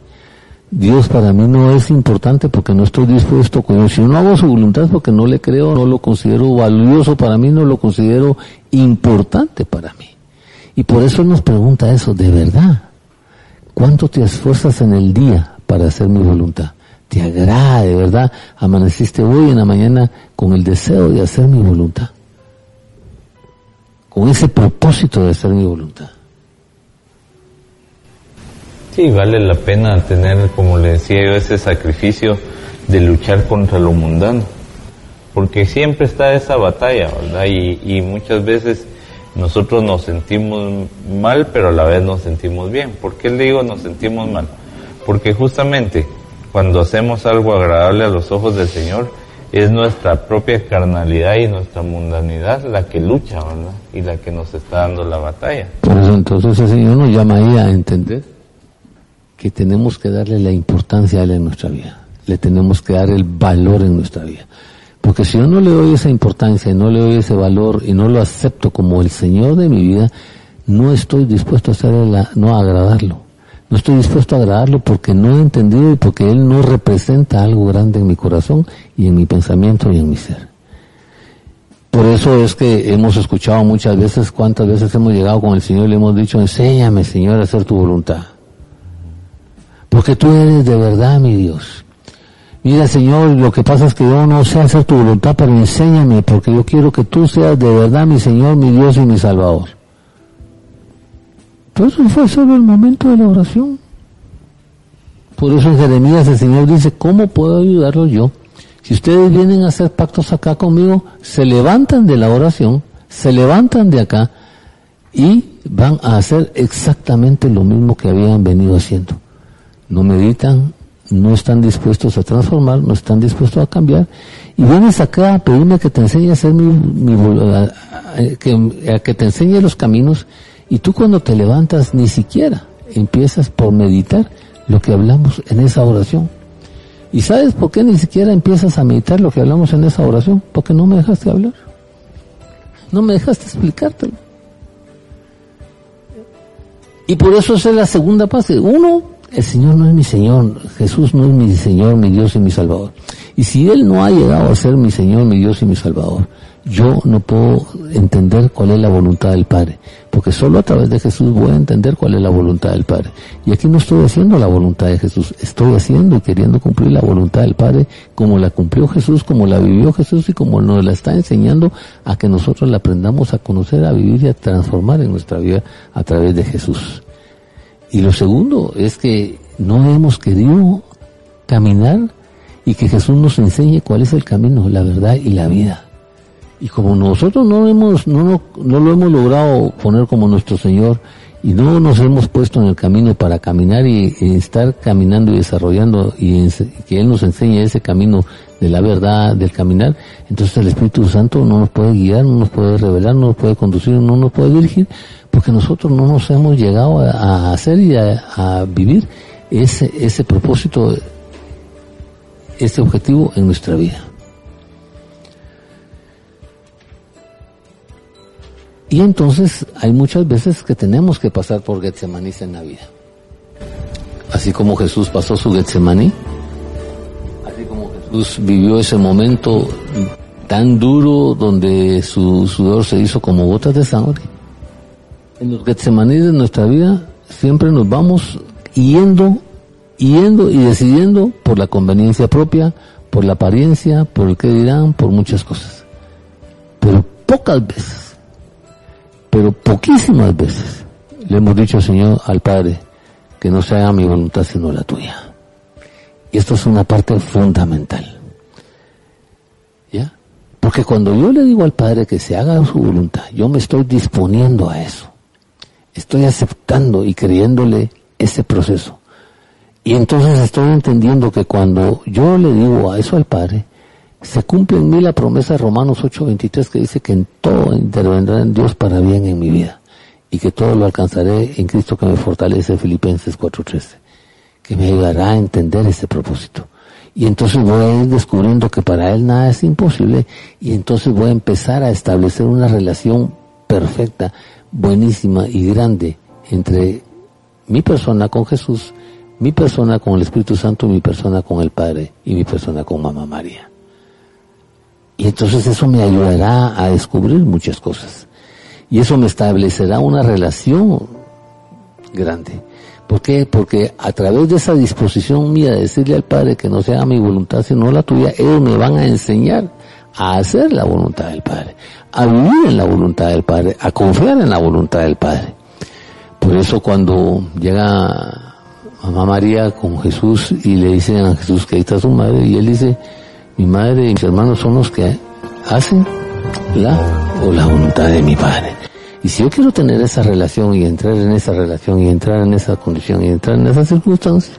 Dios para mí no es importante porque no estoy dispuesto, si no hago su voluntad porque no le creo, no lo considero valioso para mí, no lo considero importante para mí. Y por eso nos pregunta eso, ¿de verdad? ¿Cuánto te esfuerzas en el día para hacer mi voluntad? ¿Te agrada de verdad? Amaneciste hoy en la mañana con el deseo de hacer mi voluntad. Con ese propósito de hacer mi voluntad. Sí, vale la pena tener, como le decía yo, ese sacrificio de luchar contra lo mundano. Porque siempre está esa batalla, ¿verdad? Y, y muchas veces nosotros nos sentimos mal, pero a la vez nos sentimos bien. ¿Por qué le digo nos sentimos mal? Porque justamente cuando hacemos algo agradable a los ojos del Señor, es nuestra propia carnalidad y nuestra mundanidad la que lucha, ¿verdad? Y la que nos está dando la batalla. Por eso entonces el Señor nos llama ahí a entender que tenemos que darle la importancia a Él en nuestra vida. Le tenemos que dar el valor en nuestra vida. Porque si yo no le doy esa importancia, no le doy ese valor y no lo acepto como el Señor de mi vida, no estoy dispuesto a hacerle no a agradarlo. No estoy dispuesto a agradarlo porque no he entendido y porque Él no representa algo grande en mi corazón y en mi pensamiento y en mi ser. Por eso es que hemos escuchado muchas veces, cuántas veces hemos llegado con el Señor y le hemos dicho, enséñame Señor a hacer tu voluntad. Porque tú eres de verdad mi Dios. Mira, Señor, lo que pasa es que yo no sé hacer tu voluntad, pero enséñame, porque yo quiero que tú seas de verdad mi Señor, mi Dios y mi Salvador. Pero eso fue solo el momento de la oración. Por eso en Jeremías el Señor dice, ¿cómo puedo ayudarlo yo? Si ustedes vienen a hacer pactos acá conmigo, se levantan de la oración, se levantan de acá y van a hacer exactamente lo mismo que habían venido haciendo. No meditan, no están dispuestos a transformar, no están dispuestos a cambiar, y vienes acá a pedirme que te enseñe a hacer mi, que, que te enseñe los caminos, y tú cuando te levantas ni siquiera empiezas por meditar lo que hablamos en esa oración. ¿Y sabes por qué ni siquiera empiezas a meditar lo que hablamos en esa oración? Porque no me dejaste hablar. No me dejaste explicártelo. Y por eso es la segunda fase. Uno, el Señor no es mi Señor, Jesús no es mi Señor, mi Dios y mi Salvador. Y si Él no ha llegado a ser mi Señor, mi Dios y mi Salvador, yo no puedo entender cuál es la voluntad del Padre, porque solo a través de Jesús voy a entender cuál es la voluntad del Padre. Y aquí no estoy haciendo la voluntad de Jesús, estoy haciendo y queriendo cumplir la voluntad del Padre como la cumplió Jesús, como la vivió Jesús y como nos la está enseñando a que nosotros la aprendamos a conocer, a vivir y a transformar en nuestra vida a través de Jesús. Y lo segundo es que no hemos querido caminar y que Jesús nos enseñe cuál es el camino, la verdad y la vida. Y como nosotros no hemos, no, no, lo hemos logrado poner como nuestro Señor y no nos hemos puesto en el camino para caminar y, estar caminando y desarrollando y que Él nos enseñe ese camino de la verdad, del caminar, entonces el Espíritu Santo no nos puede guiar, no nos puede revelar, no nos puede conducir, no nos puede dirigir, porque nosotros no nos hemos llegado a, hacer y a, vivir ese, ese propósito, ese objetivo en nuestra vida. Y entonces hay muchas veces que tenemos que pasar por Getsemaní en la vida. Así como Jesús pasó su Getsemaní, así como Jesús vivió ese momento tan duro donde su sudor se hizo como gotas de sangre en los Getsemaní de nuestra vida siempre nos vamos yendo, yendo y decidiendo por la conveniencia propia, por la apariencia, por el que dirán, por muchas cosas. Pero pocas veces, pero poquísimas veces, le hemos dicho Señor al Padre que no se haga mi voluntad sino la tuya. Y esto es una parte fundamental. ¿Ya? Porque cuando yo le digo al Padre que se haga su voluntad, yo me estoy disponiendo a eso. Estoy aceptando y creyéndole ese proceso. Y entonces estoy entendiendo que cuando yo le digo a eso al Padre, se cumple en mí la promesa de Romanos 8:23 que dice que en todo intervendrá en Dios para bien en mi vida y que todo lo alcanzaré en Cristo que me fortalece, Filipenses 4:13, que me ayudará a entender ese propósito. Y entonces voy a ir descubriendo que para Él nada es imposible y entonces voy a empezar a establecer una relación perfecta, buenísima y grande entre mi persona con Jesús, mi persona con el Espíritu Santo, mi persona con el Padre y mi persona con Mamá María. Y entonces eso me ayudará a descubrir muchas cosas. Y eso me establecerá una relación grande. ¿Por qué? Porque a través de esa disposición mía de decirle al Padre que no sea mi voluntad sino la tuya, ellos me van a enseñar a hacer la voluntad del Padre, a vivir en la voluntad del Padre, a confiar en la voluntad del Padre. Por eso cuando llega mamá María con Jesús y le dicen a Jesús que ahí está su madre y él dice, mi madre y mis hermanos son los que hacen la o la voluntad de mi Padre. Y si yo quiero tener esa relación y entrar en esa relación y entrar en esa condición y entrar en esas circunstancias,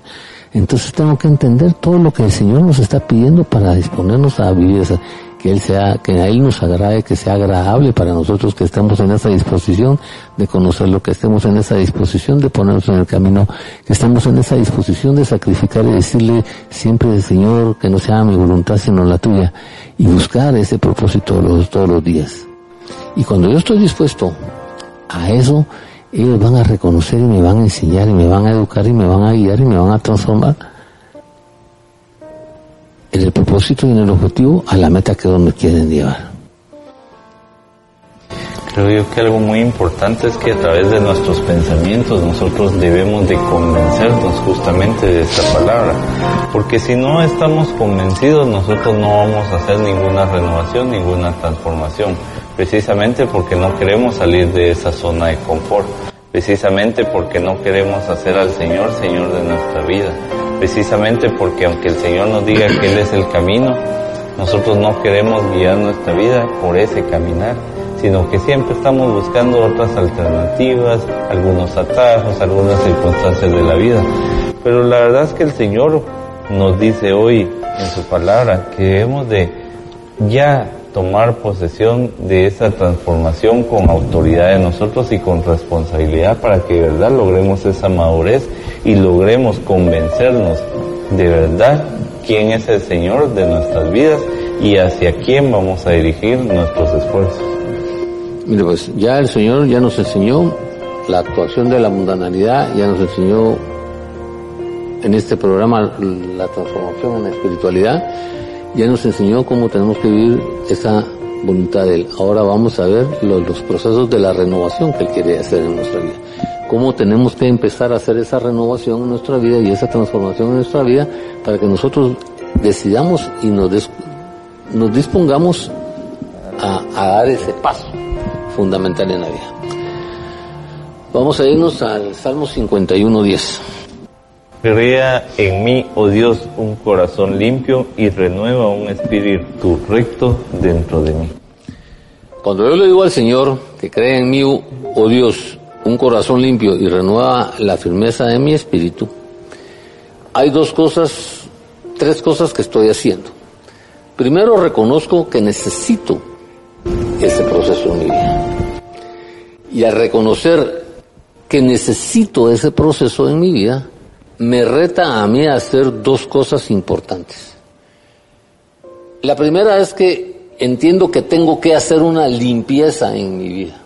entonces tengo que entender todo lo que el Señor nos está pidiendo para disponernos a vivir esa, que Él sea, que a Él nos agrade, que sea agradable para nosotros, que estemos en esa disposición de conocerlo, que estemos en esa disposición de ponernos en el camino, que estemos en esa disposición de sacrificar y decirle siempre Señor que no sea mi voluntad sino la tuya y buscar ese propósito todos los días. Y cuando yo estoy dispuesto a eso, ellos van a reconocer y me van a enseñar y me van a educar y me van a guiar y me van a transformar en el propósito y en el objetivo a la meta que me quieren llevar. Creo yo que algo muy importante es que a través de nuestros pensamientos nosotros debemos de convencernos justamente de esta palabra, porque si no estamos convencidos nosotros no vamos a hacer ninguna renovación, ninguna transformación precisamente porque no queremos salir de esa zona de confort, precisamente porque no queremos hacer al Señor Señor de nuestra vida, precisamente porque aunque el Señor nos diga que Él es el camino, nosotros no queremos guiar nuestra vida por ese caminar, sino que siempre estamos buscando otras alternativas, algunos atajos, algunas circunstancias de la vida. Pero la verdad es que el Señor nos dice hoy en su palabra que debemos de ya tomar posesión de esa transformación con autoridad de nosotros y con responsabilidad para que de verdad logremos esa madurez y logremos convencernos de verdad quién es el Señor de nuestras vidas y hacia quién vamos a dirigir nuestros esfuerzos. Mire, pues ya el Señor ya nos enseñó la actuación de la mundanalidad, ya nos enseñó en este programa la transformación en la espiritualidad ya nos enseñó cómo tenemos que vivir esa voluntad de Él. Ahora vamos a ver los, procesos de la renovación que Él quiere hacer en nuestra vida. Cómo tenemos que empezar a hacer esa renovación en nuestra vida y esa transformación en nuestra vida para que nosotros decidamos y nos, nos dispongamos a, a dar ese paso fundamental en la vida. Vamos a irnos al Salmo 51.10. Crea en mí, oh Dios, un corazón limpio y renueva un espíritu recto dentro de mí. Cuando yo le digo al Señor que crea en mí, oh Dios, un corazón limpio y renueva la firmeza de mi espíritu, hay dos cosas, tres cosas que estoy haciendo. Primero reconozco que necesito ese proceso en mi vida. Y al reconocer que necesito ese proceso en mi vida, me reta a mí a hacer dos cosas importantes. La primera es que entiendo que tengo que hacer una limpieza en mi vida,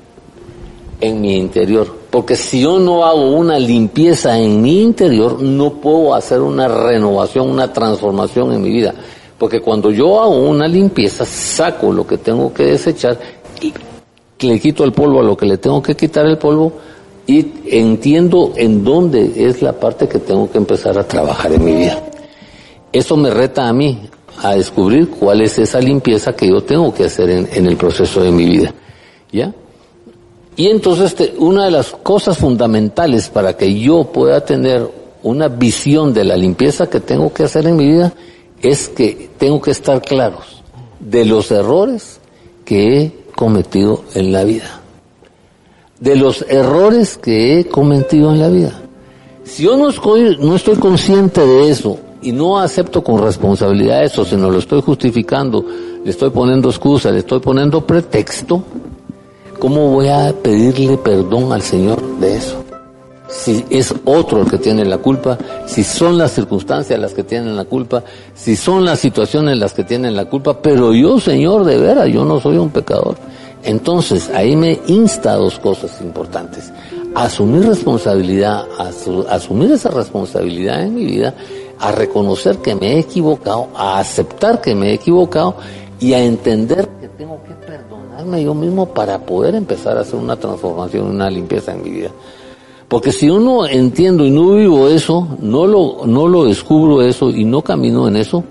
en mi interior. Porque si yo no hago una limpieza en mi interior, no puedo hacer una renovación, una transformación en mi vida. Porque cuando yo hago una limpieza, saco lo que tengo que desechar y le quito el polvo a lo que le tengo que quitar el polvo, y entiendo en dónde es la parte que tengo que empezar a trabajar en mi vida. Eso me reta a mí a descubrir cuál es esa limpieza que yo tengo que hacer en, el proceso de mi vida. ¿Ya? Y entonces una de las cosas fundamentales para que yo pueda tener una visión de la limpieza que tengo que hacer en mi vida, es que tengo que estar claros de los errores que he cometido en la vida. De los errores que he cometido en la vida. Si yo no estoy, no estoy consciente de eso y no acepto con responsabilidad eso, sino lo estoy justificando, le estoy poniendo excusa, le estoy poniendo pretexto, ¿cómo voy a pedirle perdón al Señor de eso? Si es otro el que tiene la culpa, si son las circunstancias las que tienen la culpa, si son las situaciones las que tienen la culpa, pero yo, Señor, de veras, yo no soy un pecador. Entonces, ahí me insta dos cosas importantes. Asumir responsabilidad, asumir esa responsabilidad en mi vida, a reconocer que me he equivocado, a aceptar que me he equivocado y a entender que tengo que perdonarme yo mismo para poder empezar a hacer una transformación, una limpieza en mi vida. Porque si yo no entiendo y no vivo eso, no lo, no lo descubro eso y no camino en eso,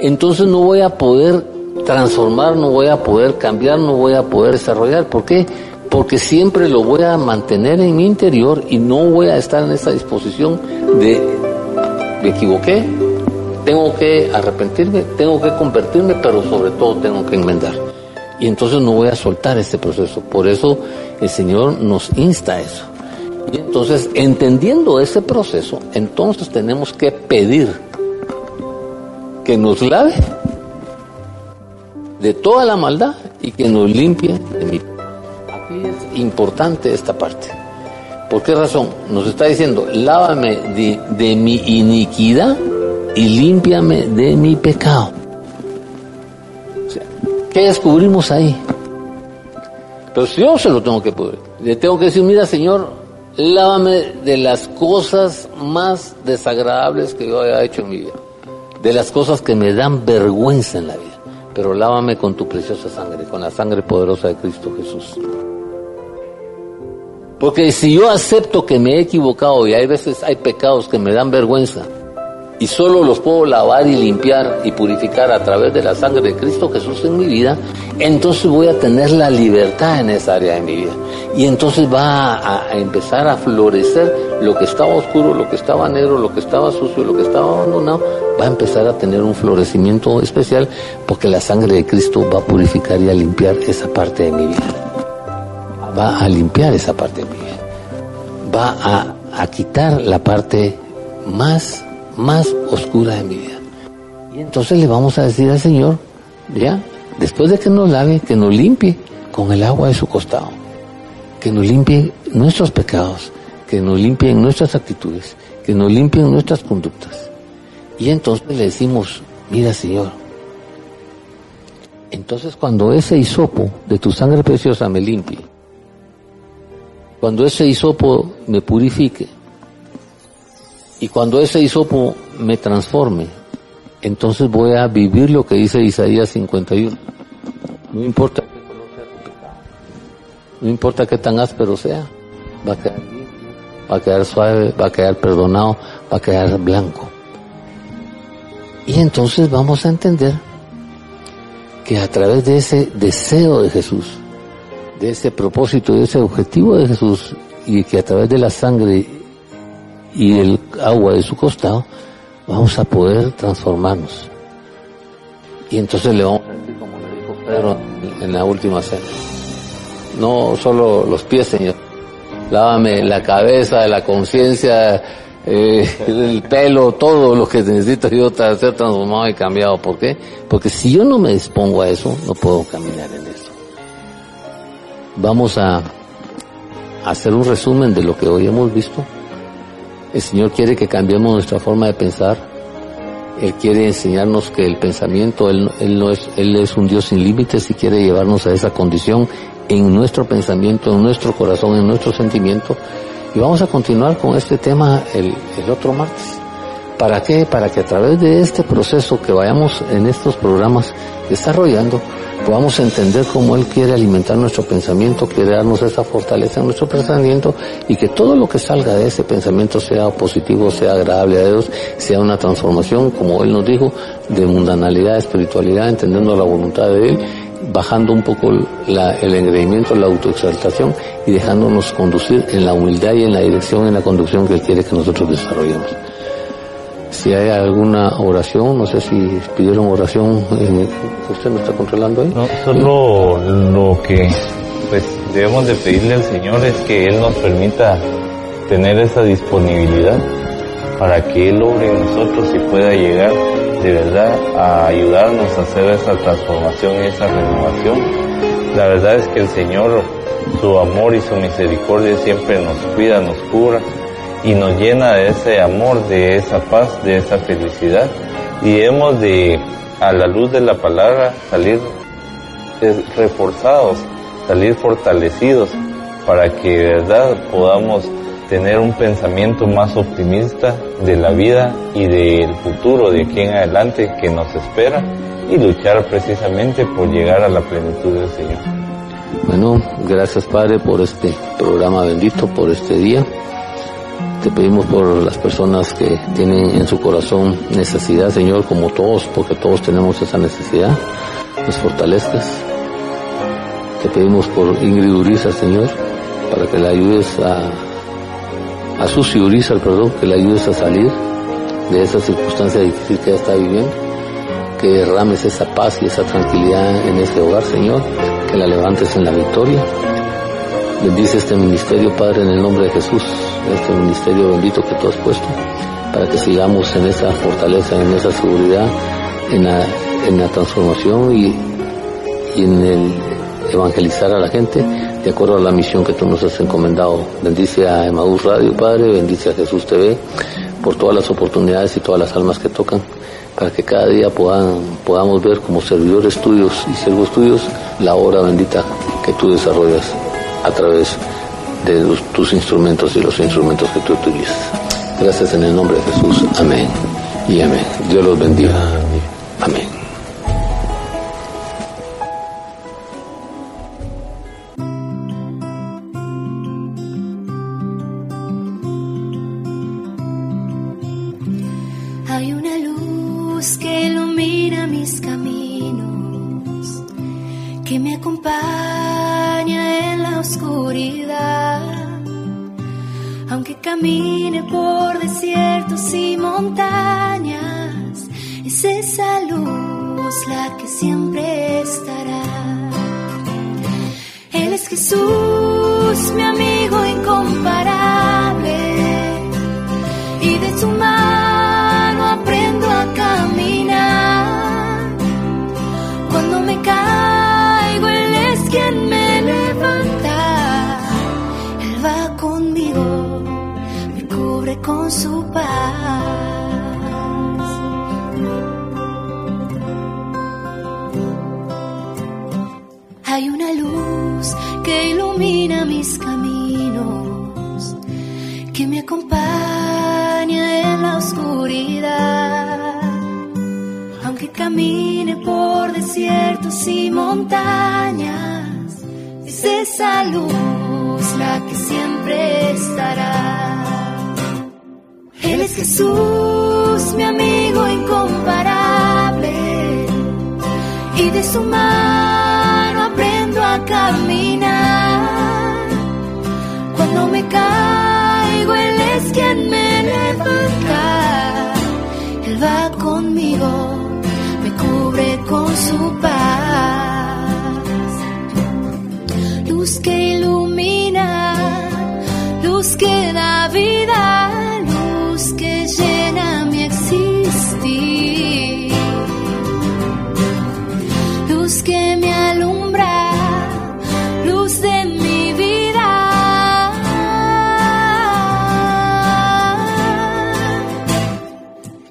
entonces no voy a poder transformar, no voy a poder cambiar, no voy a poder desarrollar. ¿Por qué? Porque siempre lo voy a mantener en mi interior y no voy a estar en esa disposición de me equivoqué, tengo que arrepentirme, tengo que convertirme, pero sobre todo tengo que enmendar. Y entonces no voy a soltar este proceso. Por eso el Señor nos insta a eso. Y entonces, entendiendo ese proceso, entonces tenemos que pedir que nos lave de toda la maldad y que nos limpie de mi. Aquí es importante esta parte. ¿Por qué razón? Nos está diciendo, lávame de, mi iniquidad y límpiame de mi pecado. ¿Qué descubrimos ahí? Pero yo se lo tengo que poder. Le tengo que decir, mira Señor, lávame de las cosas más desagradables que yo haya hecho en mi vida. De las cosas que me dan vergüenza en la vida. Pero lávame con tu preciosa sangre, con la sangre poderosa de Cristo Jesús. Porque si yo acepto que me he equivocado y hay veces hay pecados que me dan vergüenza y solo los puedo lavar y limpiar y purificar a través de la sangre de Cristo Jesús en mi vida, entonces voy a tener la libertad en esa área de mi vida. Y entonces va a, empezar a florecer lo que estaba oscuro, lo que estaba negro, lo que estaba sucio, lo que estaba abandonado, va a empezar a tener un florecimiento especial porque la sangre de Cristo va a purificar y a limpiar esa parte de mi vida va a limpiar esa parte de mi vida. Va a quitar la parte más, más oscura de mi vida. Y entonces le vamos a decir al Señor, ya, después de que nos lave, que nos limpie con el agua de su costado. Que nos limpie nuestros pecados, que nos limpie nuestras actitudes, que nos limpien nuestras conductas. Y entonces le decimos, mira Señor, entonces cuando ese hisopo de tu sangre preciosa me limpie, cuando ese hisopo me purifique y cuando ese hisopo me transforme, entonces voy a vivir lo que dice Isaías 51. No importa qué color sea tu pecado, no importa qué tan áspero sea, va a quedar limpio, va a quedar suave, va a quedar perdonado, va a quedar blanco. Y entonces vamos a entender que a través de ese deseo de Jesús, de ese propósito, de ese objetivo de Jesús y que a través de la sangre y el agua de su costado vamos a poder transformarnos. Y entonces le vamos a decir como le dijo Pedro en la última cena. No solo los pies, Señor. Lávame la cabeza, la conciencia, eh, el pelo, todo lo que necesito yo para ser transformado y cambiado. ¿Por qué? Porque si yo no me dispongo a eso, no puedo caminar en eso. Vamos a hacer un resumen de lo que hoy hemos visto. El Señor quiere que cambiemos nuestra forma de pensar. Él quiere enseñarnos que el pensamiento, Él, él no es, Él es un Dios sin límites y quiere llevarnos a esa condición en nuestro pensamiento, en nuestro corazón, en nuestro sentimiento. Y vamos a continuar con este tema el, el otro martes. ¿Para qué? Para que a través de este proceso que vayamos en estos programas desarrollando, podamos entender cómo Él quiere alimentar nuestro pensamiento, quiere darnos esa fortaleza en nuestro pensamiento y que todo lo que salga de ese pensamiento sea positivo, sea agradable a Dios, sea una transformación, como Él nos dijo, de mundanalidad espiritualidad, entendiendo la voluntad de Él, bajando un poco el engreimiento, la autoexaltación y dejándonos conducir en la humildad y en la dirección, en la conducción que Él quiere que nosotros desarrollemos. Si hay alguna oración, no sé si pidieron oración, ¿usted no está controlando ahí? No, solo lo que pues debemos de pedirle al Señor es que Él nos permita tener esa disponibilidad para que Él obre en nosotros y pueda llegar de verdad a ayudarnos a hacer esa transformación y esa renovación. La verdad es que el Señor, su amor y su misericordia siempre nos cuida, nos cura y nos llena de ese amor, de esa paz, de esa felicidad. Y hemos de, a la luz de la palabra, salir reforzados, salir fortalecidos para que de verdad podamos tener un pensamiento más optimista de la vida y del futuro de aquí en adelante que nos espera y luchar precisamente por llegar a la plenitud del Señor. Bueno, gracias Padre por este programa bendito, por este día. Te pedimos por las personas que tienen en su corazón necesidad, Señor, como todos, porque todos tenemos esa necesidad, nos fortalezcas. Te pedimos por Ingrid Uriza, Señor, para que la ayudes a, a Susi Uriza, perdón, que la ayudes a salir de esa circunstancia difícil que ella está viviendo, que derrames esa paz y esa tranquilidad en ese hogar, Señor, que la levantes en la victoria Bendice este ministerio, Padre, en el nombre de Jesús, este ministerio bendito que tú has puesto, para que sigamos en esa fortaleza, en esa seguridad, en la, en la transformación y, en el evangelizar a la gente de acuerdo a la misión que tú nos has encomendado. Bendice a Emaús Radio, Padre, bendice a Jesús TV por todas las oportunidades y todas las almas que tocan, para que cada día puedan, podamos ver como servidores tuyos y siervos tuyos la obra bendita que tú desarrollas a través de tus instrumentos y los instrumentos que tú utilizas. Gracias en el nombre de Jesús. Amén. Y amén. Dios los bendiga. Camine por desiertos y montañas, es esa luz la que siempre estará. Él es Jesús, mi amigo incomparable, y de su mano aprendo a caminar. Cuando me caigo, Él es quien me levanta. Él va conmigo, su paz. Luz que ilumina, luz que da vida, luz que llena mi existir. Luz que me alumbra, luz de mi vida.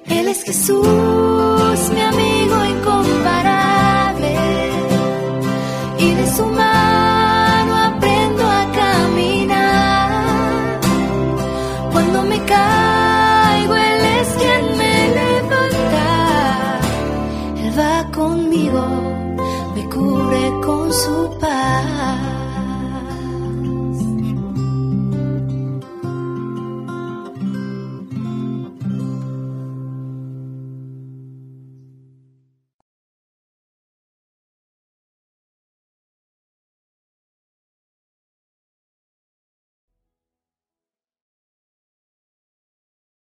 Él es Jesús,